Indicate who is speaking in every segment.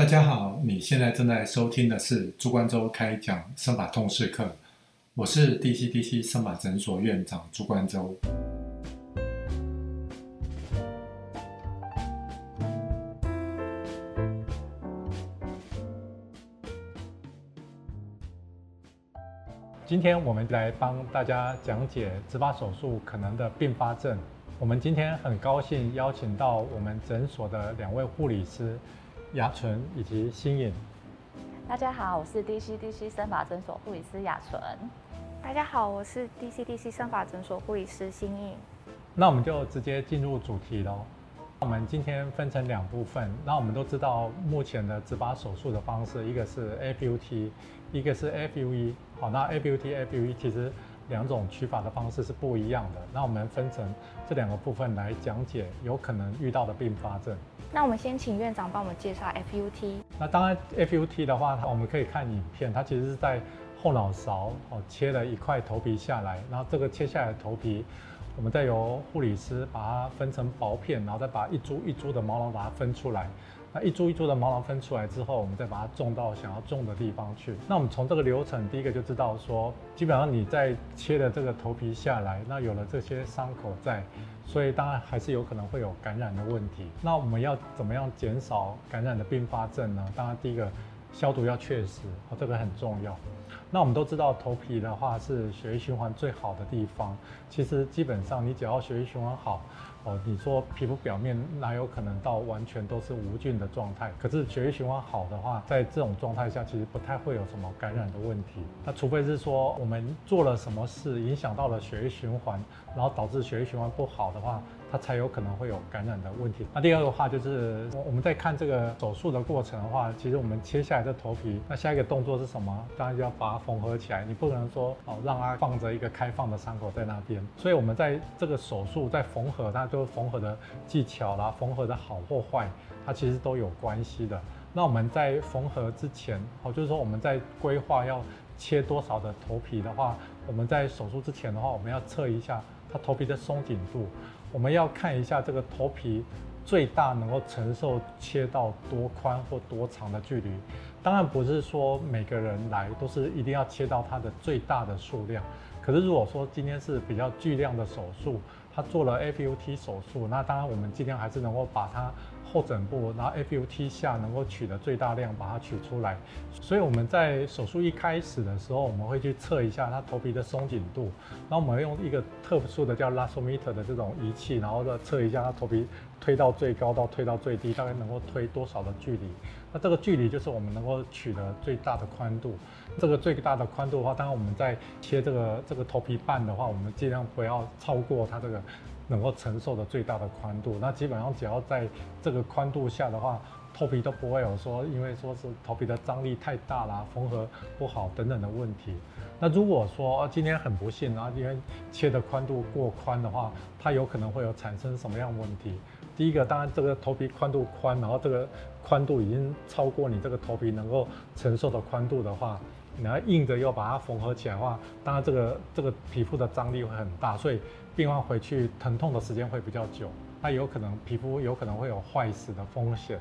Speaker 1: 大家好，你现在正在收听的是朱冠洲开讲生法通识课，我是 DCDC 生法诊所院长朱冠洲。今天我们来帮大家讲解植发手术可能的并发症。我们今天很高兴邀请到我们诊所的两位护理师。雅纯以及新颖，
Speaker 2: 大家好，我是 DCDC 生法诊所护理师雅纯。
Speaker 3: 大家好，我是 DCDC 生法诊所护理师新颖。
Speaker 1: 那我们就直接进入主题喽。我们今天分成两部分。那我们都知道，目前的植发手术的方式，一个是 FUT，一个是 FUE。好，那 FUT、FUE 其实。两种取法的方式是不一样的，那我们分成这两个部分来讲解有可能遇到的并发症。
Speaker 3: 那我们先请院长帮我们介绍 FUT。
Speaker 1: 那当然，FUT 的话，我们可以看影片，它其实是在后脑勺哦切了一块头皮下来，然后这个切下来的头皮，我们再由护理师把它分成薄片，然后再把一株一株的毛囊把它分出来。那一株一株的毛囊分出来之后，我们再把它种到想要种的地方去。那我们从这个流程，第一个就知道说，基本上你在切的这个头皮下来，那有了这些伤口在，所以当然还是有可能会有感染的问题。那我们要怎么样减少感染的并发症呢？当然第一个消毒要确实，哦，这个很重要。那我们都知道头皮的话是血液循环最好的地方，其实基本上你只要血液循环好。哦，你说皮肤表面哪有可能到完全都是无菌的状态？可是血液循环好的话，在这种状态下，其实不太会有什么感染的问题。那除非是说我们做了什么事影响到了血液循环，然后导致血液循环不好的话。它才有可能会有感染的问题。那第二个话就是，我们在看这个手术的过程的话，其实我们切下来的头皮，那下一个动作是什么？当然就要把它缝合起来。你不能说哦，让它放着一个开放的伤口在那边。所以我们在这个手术在缝合，它就缝合的技巧啦，缝合的好或坏，它其实都有关系的。那我们在缝合之前，哦，就是说我们在规划要切多少的头皮的话，我们在手术之前的话，我们要测一下它头皮的松紧度。我们要看一下这个头皮最大能够承受切到多宽或多长的距离。当然不是说每个人来都是一定要切到它的最大的数量。可是如果说今天是比较巨量的手术，他做了 FUT 手术，那当然我们尽量还是能够把它。后枕部，然后 FUT 下能够取的最大量把它取出来，所以我们在手术一开始的时候，我们会去测一下他头皮的松紧度，然后我们用一个特殊的叫 Lasometer 的这种仪器，然后再测一下他头皮推到最高到推到最低，大概能够推多少的距离。那这个距离就是我们能够取得最大的宽度。这个最大的宽度的话，当然我们在切这个这个头皮瓣的话，我们尽量不要超过它这个。能够承受的最大的宽度，那基本上只要在这个宽度下的话，头皮都不会有说因为说是头皮的张力太大啦、缝合不好等等的问题。那如果说今天很不幸啊，因为切的宽度过宽的话，它有可能会有产生什么样问题？第一个，当然这个头皮宽度宽，然后这个宽度已经超过你这个头皮能够承受的宽度的话。你要硬着要把它缝合起来的话，当然这个这个皮肤的张力会很大，所以病患回去疼痛的时间会比较久，那有可能皮肤有可能会有坏死的风险。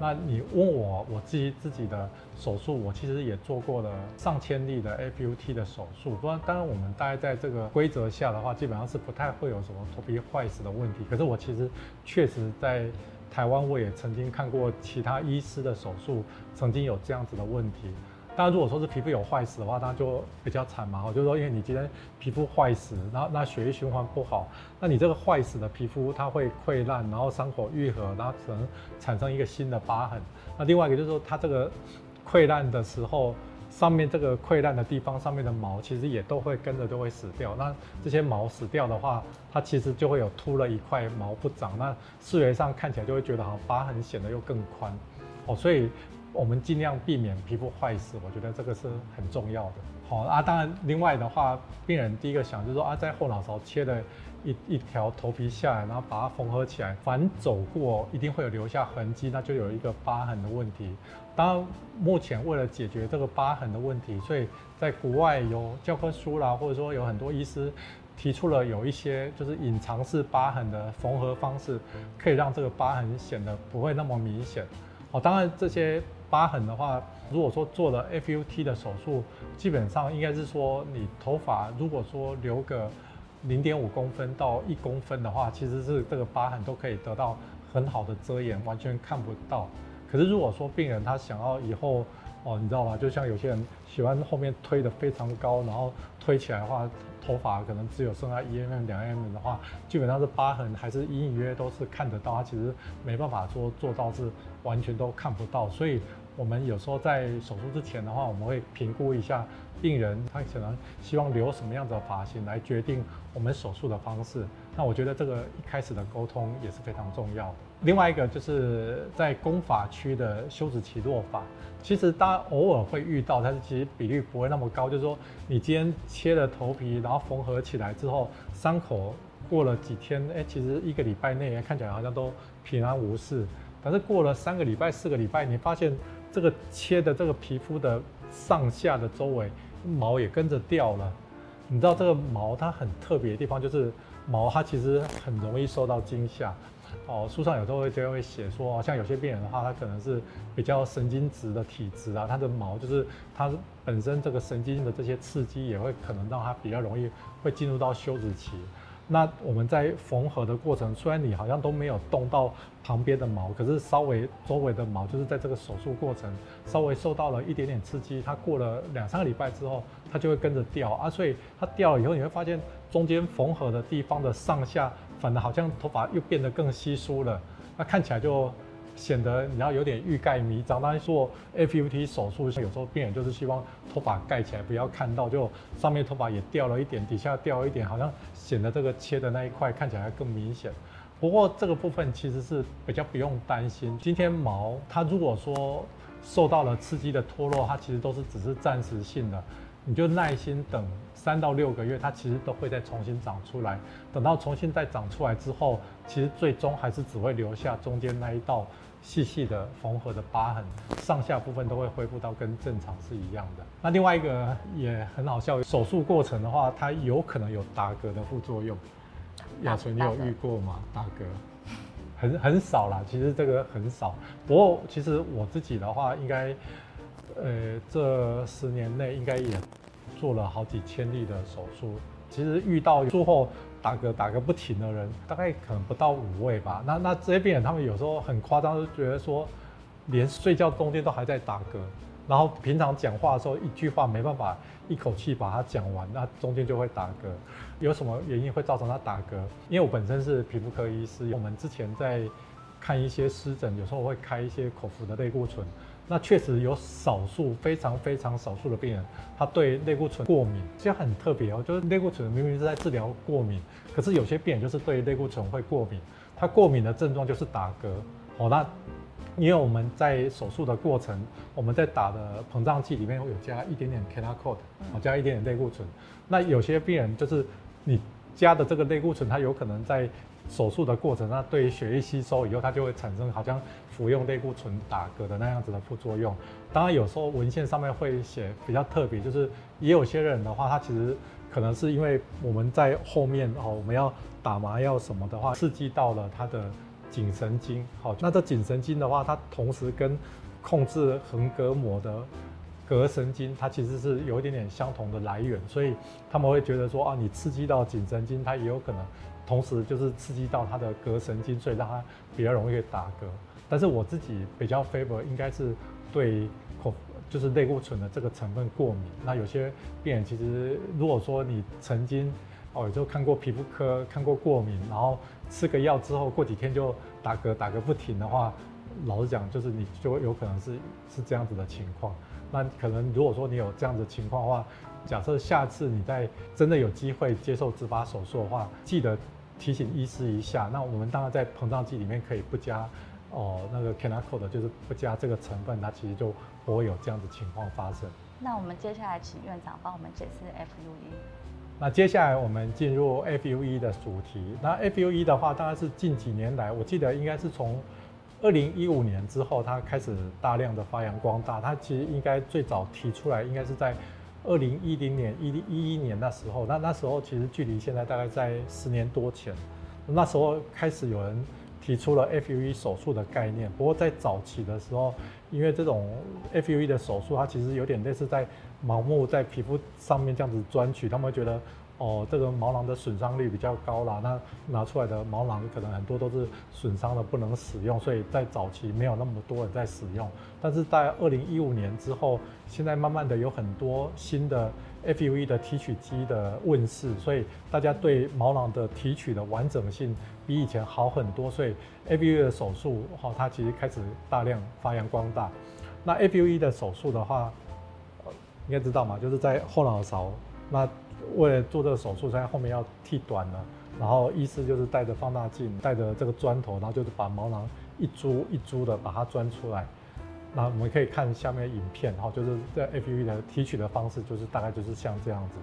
Speaker 1: 那你问我我自己自己的手术，我其实也做过了上千例的 FUT 的手术，不然当然我们大概在这个规则下的话，基本上是不太会有什么头皮坏死的问题。可是我其实确实在台湾我也曾经看过其他医师的手术，曾经有这样子的问题。当然，如果说是皮肤有坏死的话，那就比较惨嘛。我就说，因为你今天皮肤坏死，然后那血液循环不好，那你这个坏死的皮肤它会溃烂，然后伤口愈合，然后可能产生一个新的疤痕。那另外一个就是说，它这个溃烂的时候，上面这个溃烂的地方上面的毛其实也都会跟着都会死掉。那这些毛死掉的话，它其实就会有秃了一块毛不长，那视觉上看起来就会觉得好疤痕显得又更宽。哦，所以。我们尽量避免皮肤坏死，我觉得这个是很重要的。好啊，当然，另外的话，病人第一个想就是说啊，在后脑勺切了一一条头皮下来，然后把它缝合起来，反走过一定会有留下痕迹，那就有一个疤痕的问题。当然，目前为了解决这个疤痕的问题，所以在国外有教科书啦，或者说有很多医师提出了有一些就是隐藏式疤痕的缝合方式，可以让这个疤痕显得不会那么明显。哦，当然这些疤痕的话，如果说做了 FUT 的手术，基本上应该是说你头发如果说留个零点五公分到一公分的话，其实是这个疤痕都可以得到很好的遮掩，完全看不到。可是如果说病人他想要以后哦，你知道吗？就像有些人喜欢后面推的非常高，然后推起来的话。头发可能只有剩下一 mm 两 mm 的话，基本上是疤痕还是隐隐约约都是看得到，他其实没办法说做到是完全都看不到。所以，我们有时候在手术之前的话，我们会评估一下病人他可能希望留什么样的发型来决定我们手术的方式。那我觉得这个一开始的沟通也是非常重要的。另外一个就是在攻法区的休止期落发。其实大家偶尔会遇到，但是其实比率不会那么高。就是说，你今天切了头皮，然后缝合起来之后，伤口过了几天，哎，其实一个礼拜内看起来好像都平安无事。但是过了三个礼拜、四个礼拜，你发现这个切的这个皮肤的上下的周围毛也跟着掉了。你知道这个毛它很特别的地方，就是毛它其实很容易受到惊吓。哦，书上有时候会就会写说，像有些病人的话，他可能是比较神经质的体质啊，他的毛就是他本身这个神经的这些刺激也会可能让他比较容易会进入到休止期。那我们在缝合的过程，虽然你好像都没有动到旁边的毛，可是稍微周围的毛就是在这个手术过程稍微受到了一点点刺激，它过了两三个礼拜之后，它就会跟着掉啊，所以它掉了以后，你会发现中间缝合的地方的上下。反而好像头发又变得更稀疏了，那看起来就显得你要有点欲盖弥彰。当然做 FUT 手术，有时候病人就是希望头发盖起来，不要看到，就上面头发也掉了一点，底下掉了一点，好像显得这个切的那一块看起来更明显。不过这个部分其实是比较不用担心。今天毛它如果说受到了刺激的脱落，它其实都是只是暂时性的。你就耐心等三到六个月，它其实都会再重新长出来。等到重新再长出来之后，其实最终还是只会留下中间那一道细细的缝合的疤痕，上下部分都会恢复到跟正常是一样的。那另外一个也很好笑，手术过程的话，它有可能有打嗝的副作用。亚纯，你有遇过吗？打嗝很很少啦，其实这个很少。不过其实我自己的话，应该。呃，这十年内应该也做了好几千例的手术。其实遇到术后打嗝打个不停的人，大概可能不到五位吧。那那这些病人他们有时候很夸张，就觉得说，连睡觉中间都还在打嗝，然后平常讲话的时候一句话没办法一口气把它讲完，那中间就会打嗝。有什么原因会造成他打嗝？因为我本身是皮肤科医师，我们之前在看一些湿疹，有时候会开一些口服的类固醇。那确实有少数非常非常少数的病人，他对类固醇过敏，这很特别哦。就是类固醇明明是在治疗过敏，可是有些病人就是对类固醇会过敏。他过敏的症状就是打嗝。哦，那因为我们在手术的过程，我们在打的膨胀剂里面会有加一点点 k e n a c o d e 哦，加一点点类固醇。那有些病人就是你加的这个类固醇，它有可能在手术的过程，那对血液吸收以后，它就会产生好像服用类固醇打嗝的那样子的副作用。当然，有时候文献上面会写比较特别，就是也有些人的话，他其实可能是因为我们在后面哦，我们要打麻药什么的话，刺激到了他的颈神经。好，那这颈神经的话，它同时跟控制横膈膜的膈神经，它其实是有一点点相同的来源，所以他们会觉得说啊，你刺激到颈神经，它也有可能。同时就是刺激到他的膈神经，所以让他比较容易打嗝。但是我自己比较 favor 应该是对口就是类固醇的这个成分过敏。那有些病人其实如果说你曾经哦也就看过皮肤科看过过敏，然后吃个药之后过几天就打嗝打个不停的话，老实讲就是你就有可能是是这样子的情况。那可能如果说你有这样子情况的话，假设下次你在真的有机会接受植发手术的话，记得。提醒医师一下，那我们当然在膨胀剂里面可以不加哦，那个 c a n a c o 的就是不加这个成分，它其实就不会有这样子情况发生。
Speaker 2: 那我们接下来请院长帮我们解释 FUE。
Speaker 1: 那接下来我们进入 FUE 的主题。那 FUE 的话，当然是近几年来，我记得应该是从二零一五年之后，它开始大量的发扬光大。它其实应该最早提出来，应该是在。二零一零年、一零一一年那时候，那那时候其实距离现在大概在十年多前，那时候开始有人提出了 FUE 手术的概念。不过在早期的时候，因为这种 FUE 的手术，它其实有点类似在盲目在皮肤上面这样子钻取，他们觉得。哦，这个毛囊的损伤率比较高啦，那拿出来的毛囊可能很多都是损伤的，不能使用，所以在早期没有那么多人在使用。但是在二零一五年之后，现在慢慢的有很多新的 FUE 的提取机的问世，所以大家对毛囊的提取的完整性比以前好很多，所以 FUE 的手术哈，它其实开始大量发扬光大。那 FUE 的手术的话，应该知道嘛，就是在后脑勺那。为了做这个手术，在后面要剃短了，然后医师就是带着放大镜，带着这个砖头，然后就是把毛囊一株一株的把它钻出来。那我们可以看下面影片，然后就是在 FUE 的提取的方式，就是大概就是像这样子。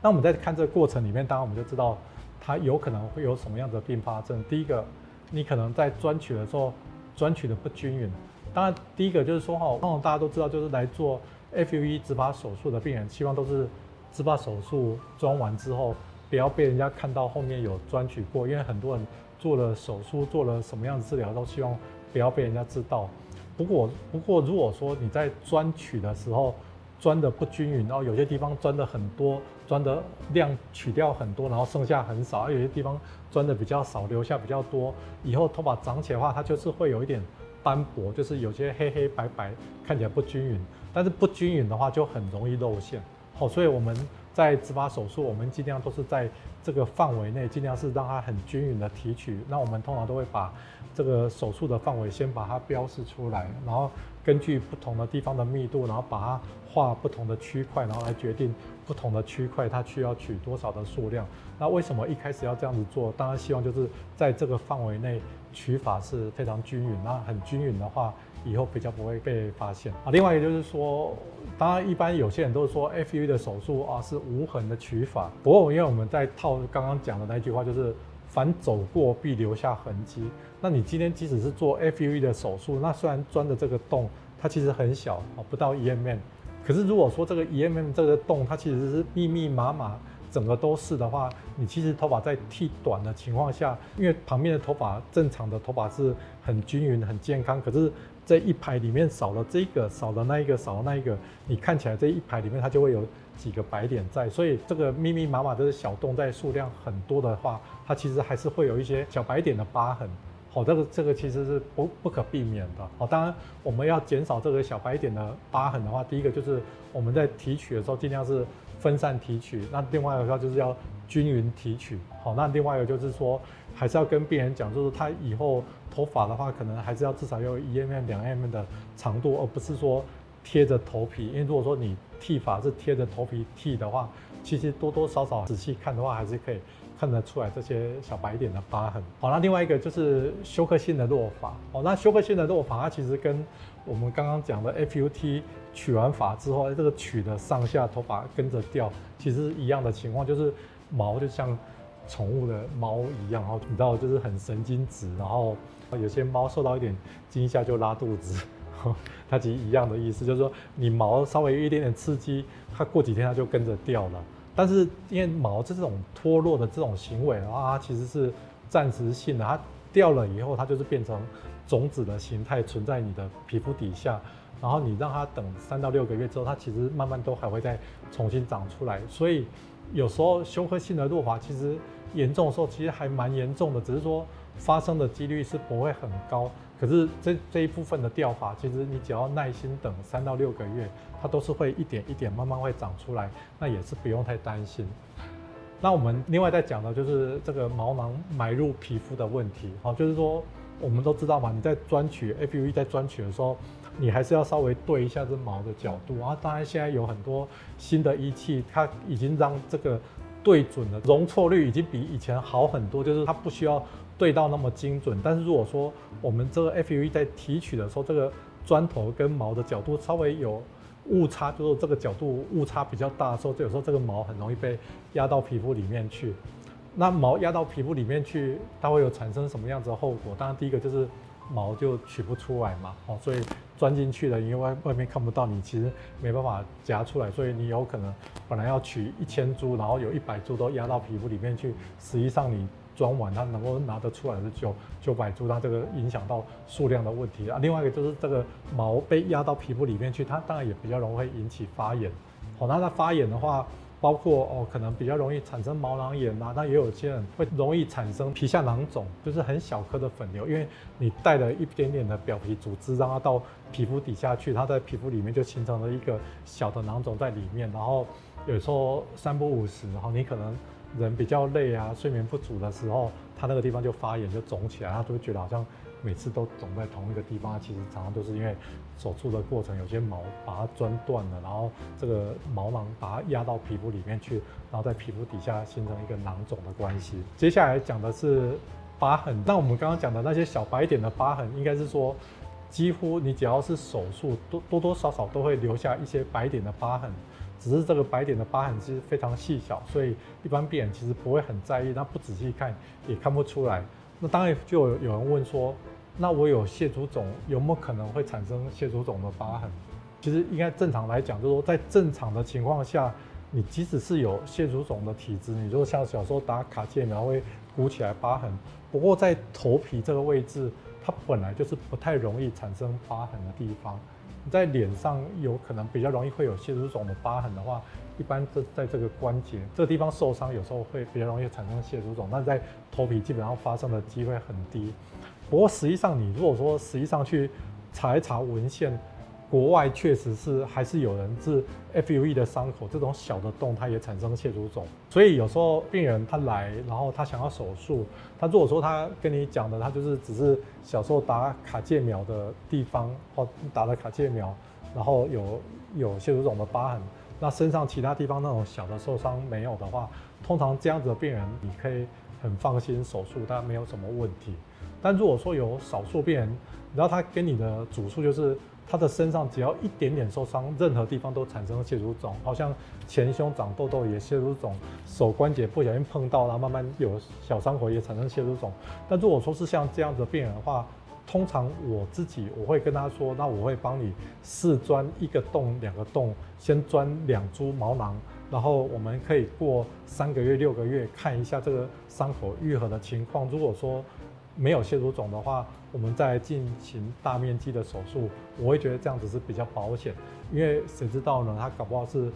Speaker 1: 那我们在看这个过程里面，当然我们就知道它有可能会有什么样的并发症。第一个，你可能在钻取的时候钻取的不均匀。当然，第一个就是说哈，通常大家都知道，就是来做 FUE 植发手术的病人，希望都是。植发手术装完之后，不要被人家看到后面有钻取过，因为很多人做了手术，做了什么样的治疗，都希望不要被人家知道。不过，不过如果说你在钻取的时候钻的不均匀，然后有些地方钻的很多，钻的量取掉很多，然后剩下很少；而有些地方钻的比较少，留下比较多，以后头发长起来的话，它就是会有一点斑驳，就是有些黑黑白白，看起来不均匀。但是不均匀的话，就很容易露馅。好，所以我们在植发手术，我们尽量都是在这个范围内，尽量是让它很均匀的提取。那我们通常都会把这个手术的范围先把它标示出来，然后根据不同的地方的密度，然后把它画不同的区块，然后来决定不同的区块它需要取多少的数量。那为什么一开始要这样子做？当然希望就是在这个范围内取法是非常均匀。那很均匀的话。以后比较不会被发现啊。另外一个就是说，当然一般有些人都是说 FU 的手术啊是无痕的取法。不过因为我们在套刚刚讲的那句话，就是凡走过必留下痕迹。那你今天即使是做 FUE 的手术，那虽然钻的这个洞它其实很小啊，不到一 mm，可是如果说这个一 mm 这个洞它其实是密密麻麻。整个都是的话，你其实头发在剃短的情况下，因为旁边的头发正常的头发是很均匀、很健康，可是这一排里面少了这个、少了那一个、少了那一个，你看起来这一排里面它就会有几个白点在，所以这个密密麻麻的小洞在数量很多的话，它其实还是会有一些小白点的疤痕。好，这个这个其实是不不可避免的。好，当然我们要减少这个小白点的疤痕的话，第一个就是我们在提取的时候尽量是。分散提取，那另外一个就是要均匀提取。好，那另外一个就是说，还是要跟病人讲，就是他以后头发的话，可能还是要至少要一 mm、两 mm 的长度，而不是说贴着头皮。因为如果说你剃发是贴着头皮剃的话，其实多多少少仔细看的话，还是可以看得出来这些小白点的疤痕。好，那另外一个就是休克性的落发。哦，那休克性的落发，它其实跟我们刚刚讲的 FUT。取完发之后，这个取的上下头发跟着掉，其实一样的情况，就是毛就像宠物的猫一样，然后你知道就是很神经质，然后有些猫受到一点惊吓就拉肚子，它其实一样的意思，就是说你毛稍微有一点点刺激，它过几天它就跟着掉了。但是因为毛这种脱落的这种行为啊，它其实是暂时性的，它掉了以后，它就是变成种子的形态存在你的皮肤底下。然后你让它等三到六个月之后，它其实慢慢都还会再重新长出来。所以有时候休克性的落发其实严重的时候，其实还蛮严重的，只是说发生的几率是不会很高。可是这这一部分的掉发，其实你只要耐心等三到六个月，它都是会一点一点慢慢会长出来，那也是不用太担心。那我们另外再讲的就是这个毛囊埋入皮肤的问题。好，就是说我们都知道嘛，你在钻取 FUE 在钻取的时候。你还是要稍微对一下这毛的角度啊！当然，现在有很多新的仪器，它已经让这个对准的容错率已经比以前好很多，就是它不需要对到那么精准。但是如果说我们这个 FUE 在提取的时候，这个砖头跟毛的角度稍微有误差，就是这个角度误差比较大的时候，就有时候这个毛很容易被压到皮肤里面去。那毛压到皮肤里面去，它会有产生什么样子的后果？当然，第一个就是毛就取不出来嘛，哦，所以。钻进去了，因为外外面看不到，你其实没办法夹出来，所以你有可能本来要取一千株，然后有一百株都压到皮肤里面去，实际上你装完，它能够拿得出来是九九百株，它这个影响到数量的问题啊。另外一个就是这个毛被压到皮肤里面去，它当然也比较容易会引起发炎。好，那它发炎的话，包括哦，可能比较容易产生毛囊炎啊，那也有些人会容易产生皮下囊肿，就是很小颗的粉瘤，因为你带了一点点的表皮组织，让它到皮肤底下去，它在皮肤里面就形成了一个小的囊肿在里面，然后有时候三不五时，然后你可能人比较累啊，睡眠不足的时候，它那个地方就发炎就肿起来，他就会觉得好像。每次都肿在同一个地方，其实常常都是因为手术的过程有些毛把它钻断了，然后这个毛囊把它压到皮肤里面去，然后在皮肤底下形成一个囊肿的关系。接下来讲的是疤痕，那我们刚刚讲的那些小白点的疤痕，应该是说几乎你只要是手术，多多多少少都会留下一些白点的疤痕，只是这个白点的疤痕其实非常细小，所以一般病人其实不会很在意，那不仔细看也看不出来。那当然就有人问说。那我有蟹足肿，有没有可能会产生蟹足肿的疤痕？其实应该正常来讲，就是说在正常的情况下，你即使是有蟹足肿的体质，你就像小时候打卡介苗会鼓起来疤痕。不过在头皮这个位置，它本来就是不太容易产生疤痕的地方。你在脸上有可能比较容易会有蟹足肿的疤痕的话，一般这在这个关节这个地方受伤，有时候会比较容易产生蟹足肿。但在头皮基本上发生的机会很低。不过实际上，你如果说实际上去查一查文献，国外确实是还是有人治 FUE 的伤口，这种小的洞它也产生蟹足肿。所以有时候病人他来，然后他想要手术，他如果说他跟你讲的，他就是只是小时候打卡介苗的地方或打了卡介苗，然后有有蟹足肿的疤痕，那身上其他地方那种小的受伤没有的话，通常这样子的病人你可以很放心手术，他没有什么问题。但如果说有少数病人，然后他跟你的主诉就是他的身上只要一点点受伤，任何地方都产生蟹足肿，好像前胸长痘痘也蟹足肿，手关节不小心碰到，然后慢慢有小伤口也产生蟹足肿。但如果说是像这样子的病人的话，通常我自己我会跟他说，那我会帮你试钻一个洞、两个洞，先钻两株毛囊，然后我们可以过三个月、六个月看一下这个伤口愈合的情况。如果说没有蟹足肿的话，我们再进行大面积的手术，我会觉得这样子是比较保险，因为谁知道呢？他搞不好是，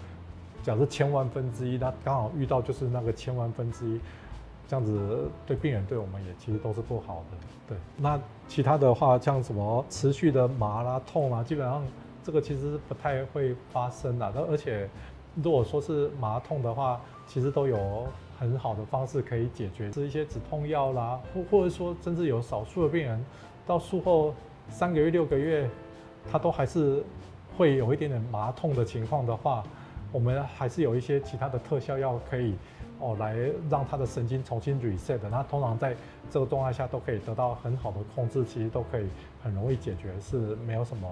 Speaker 1: 假设千万分之一，他刚好遇到就是那个千万分之一，这样子对病人对我们也其实都是不好的。对，那其他的话像什么持续的麻啦、痛啊，基本上这个其实不太会发生的。而而且如果说是麻痛的话，其实都有。很好的方式可以解决，吃一些止痛药啦，或或者说，甚至有少数的病人到术后三个月、六个月，他都还是会有一点点麻痛的情况的话，我们还是有一些其他的特效药可以哦，来让他的神经重新 reset。那通常在这个状态下都可以得到很好的控制，其实都可以很容易解决，是没有什么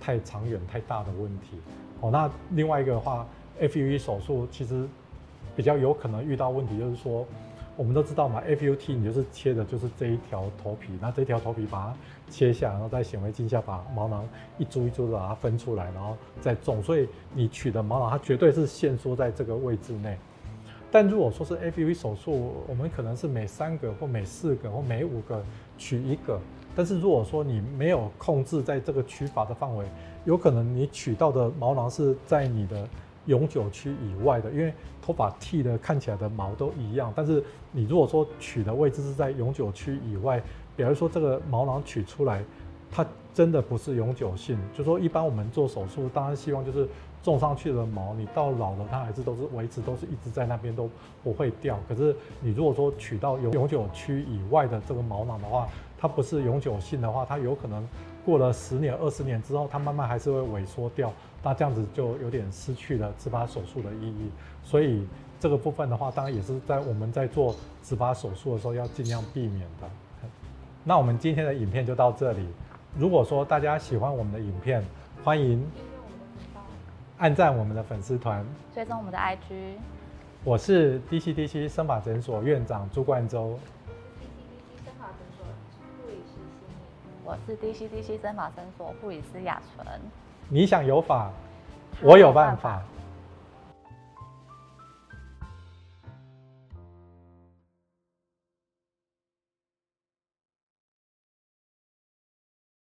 Speaker 1: 太长远、太大的问题。哦，那另外一个的话，FUE 手术其实。比较有可能遇到问题，就是说，我们都知道嘛，FUT 你就是切的就是这一条头皮，那这条头皮把它切下，然后在显微镜下把毛囊一株一株的把它分出来，然后再种，所以你取的毛囊它绝对是限缩在这个位置内。但如果说是 F U V 手术，我们可能是每三个或每四个或每五个取一个，但是如果说你没有控制在这个取法的范围，有可能你取到的毛囊是在你的。永久区以外的，因为头发剃的看起来的毛都一样，但是你如果说取的位置是在永久区以外，比如说这个毛囊取出来，它真的不是永久性。就说一般我们做手术，当然希望就是种上去的毛，你到老了它还是都是维持，都是一直在那边都不会掉。可是你如果说取到永永久区以外的这个毛囊的话，它不是永久性的话，它有可能过了十年、二十年之后，它慢慢还是会萎缩掉。那这样子就有点失去了植发手术的意义，所以这个部分的话，当然也是在我们在做植发手术的时候要尽量避免的。那我们今天的影片就到这里。如果说大家喜欢我们的影片，欢迎按赞我们的粉丝团，
Speaker 2: 追踪我们的 IG。
Speaker 1: 我是 DCDC 生法诊所院长朱冠洲。
Speaker 3: DCDC 生发诊所护理师心
Speaker 2: 怡。我是 DCDC 生法诊所护理师雅纯。
Speaker 1: 你想有法，我有办法。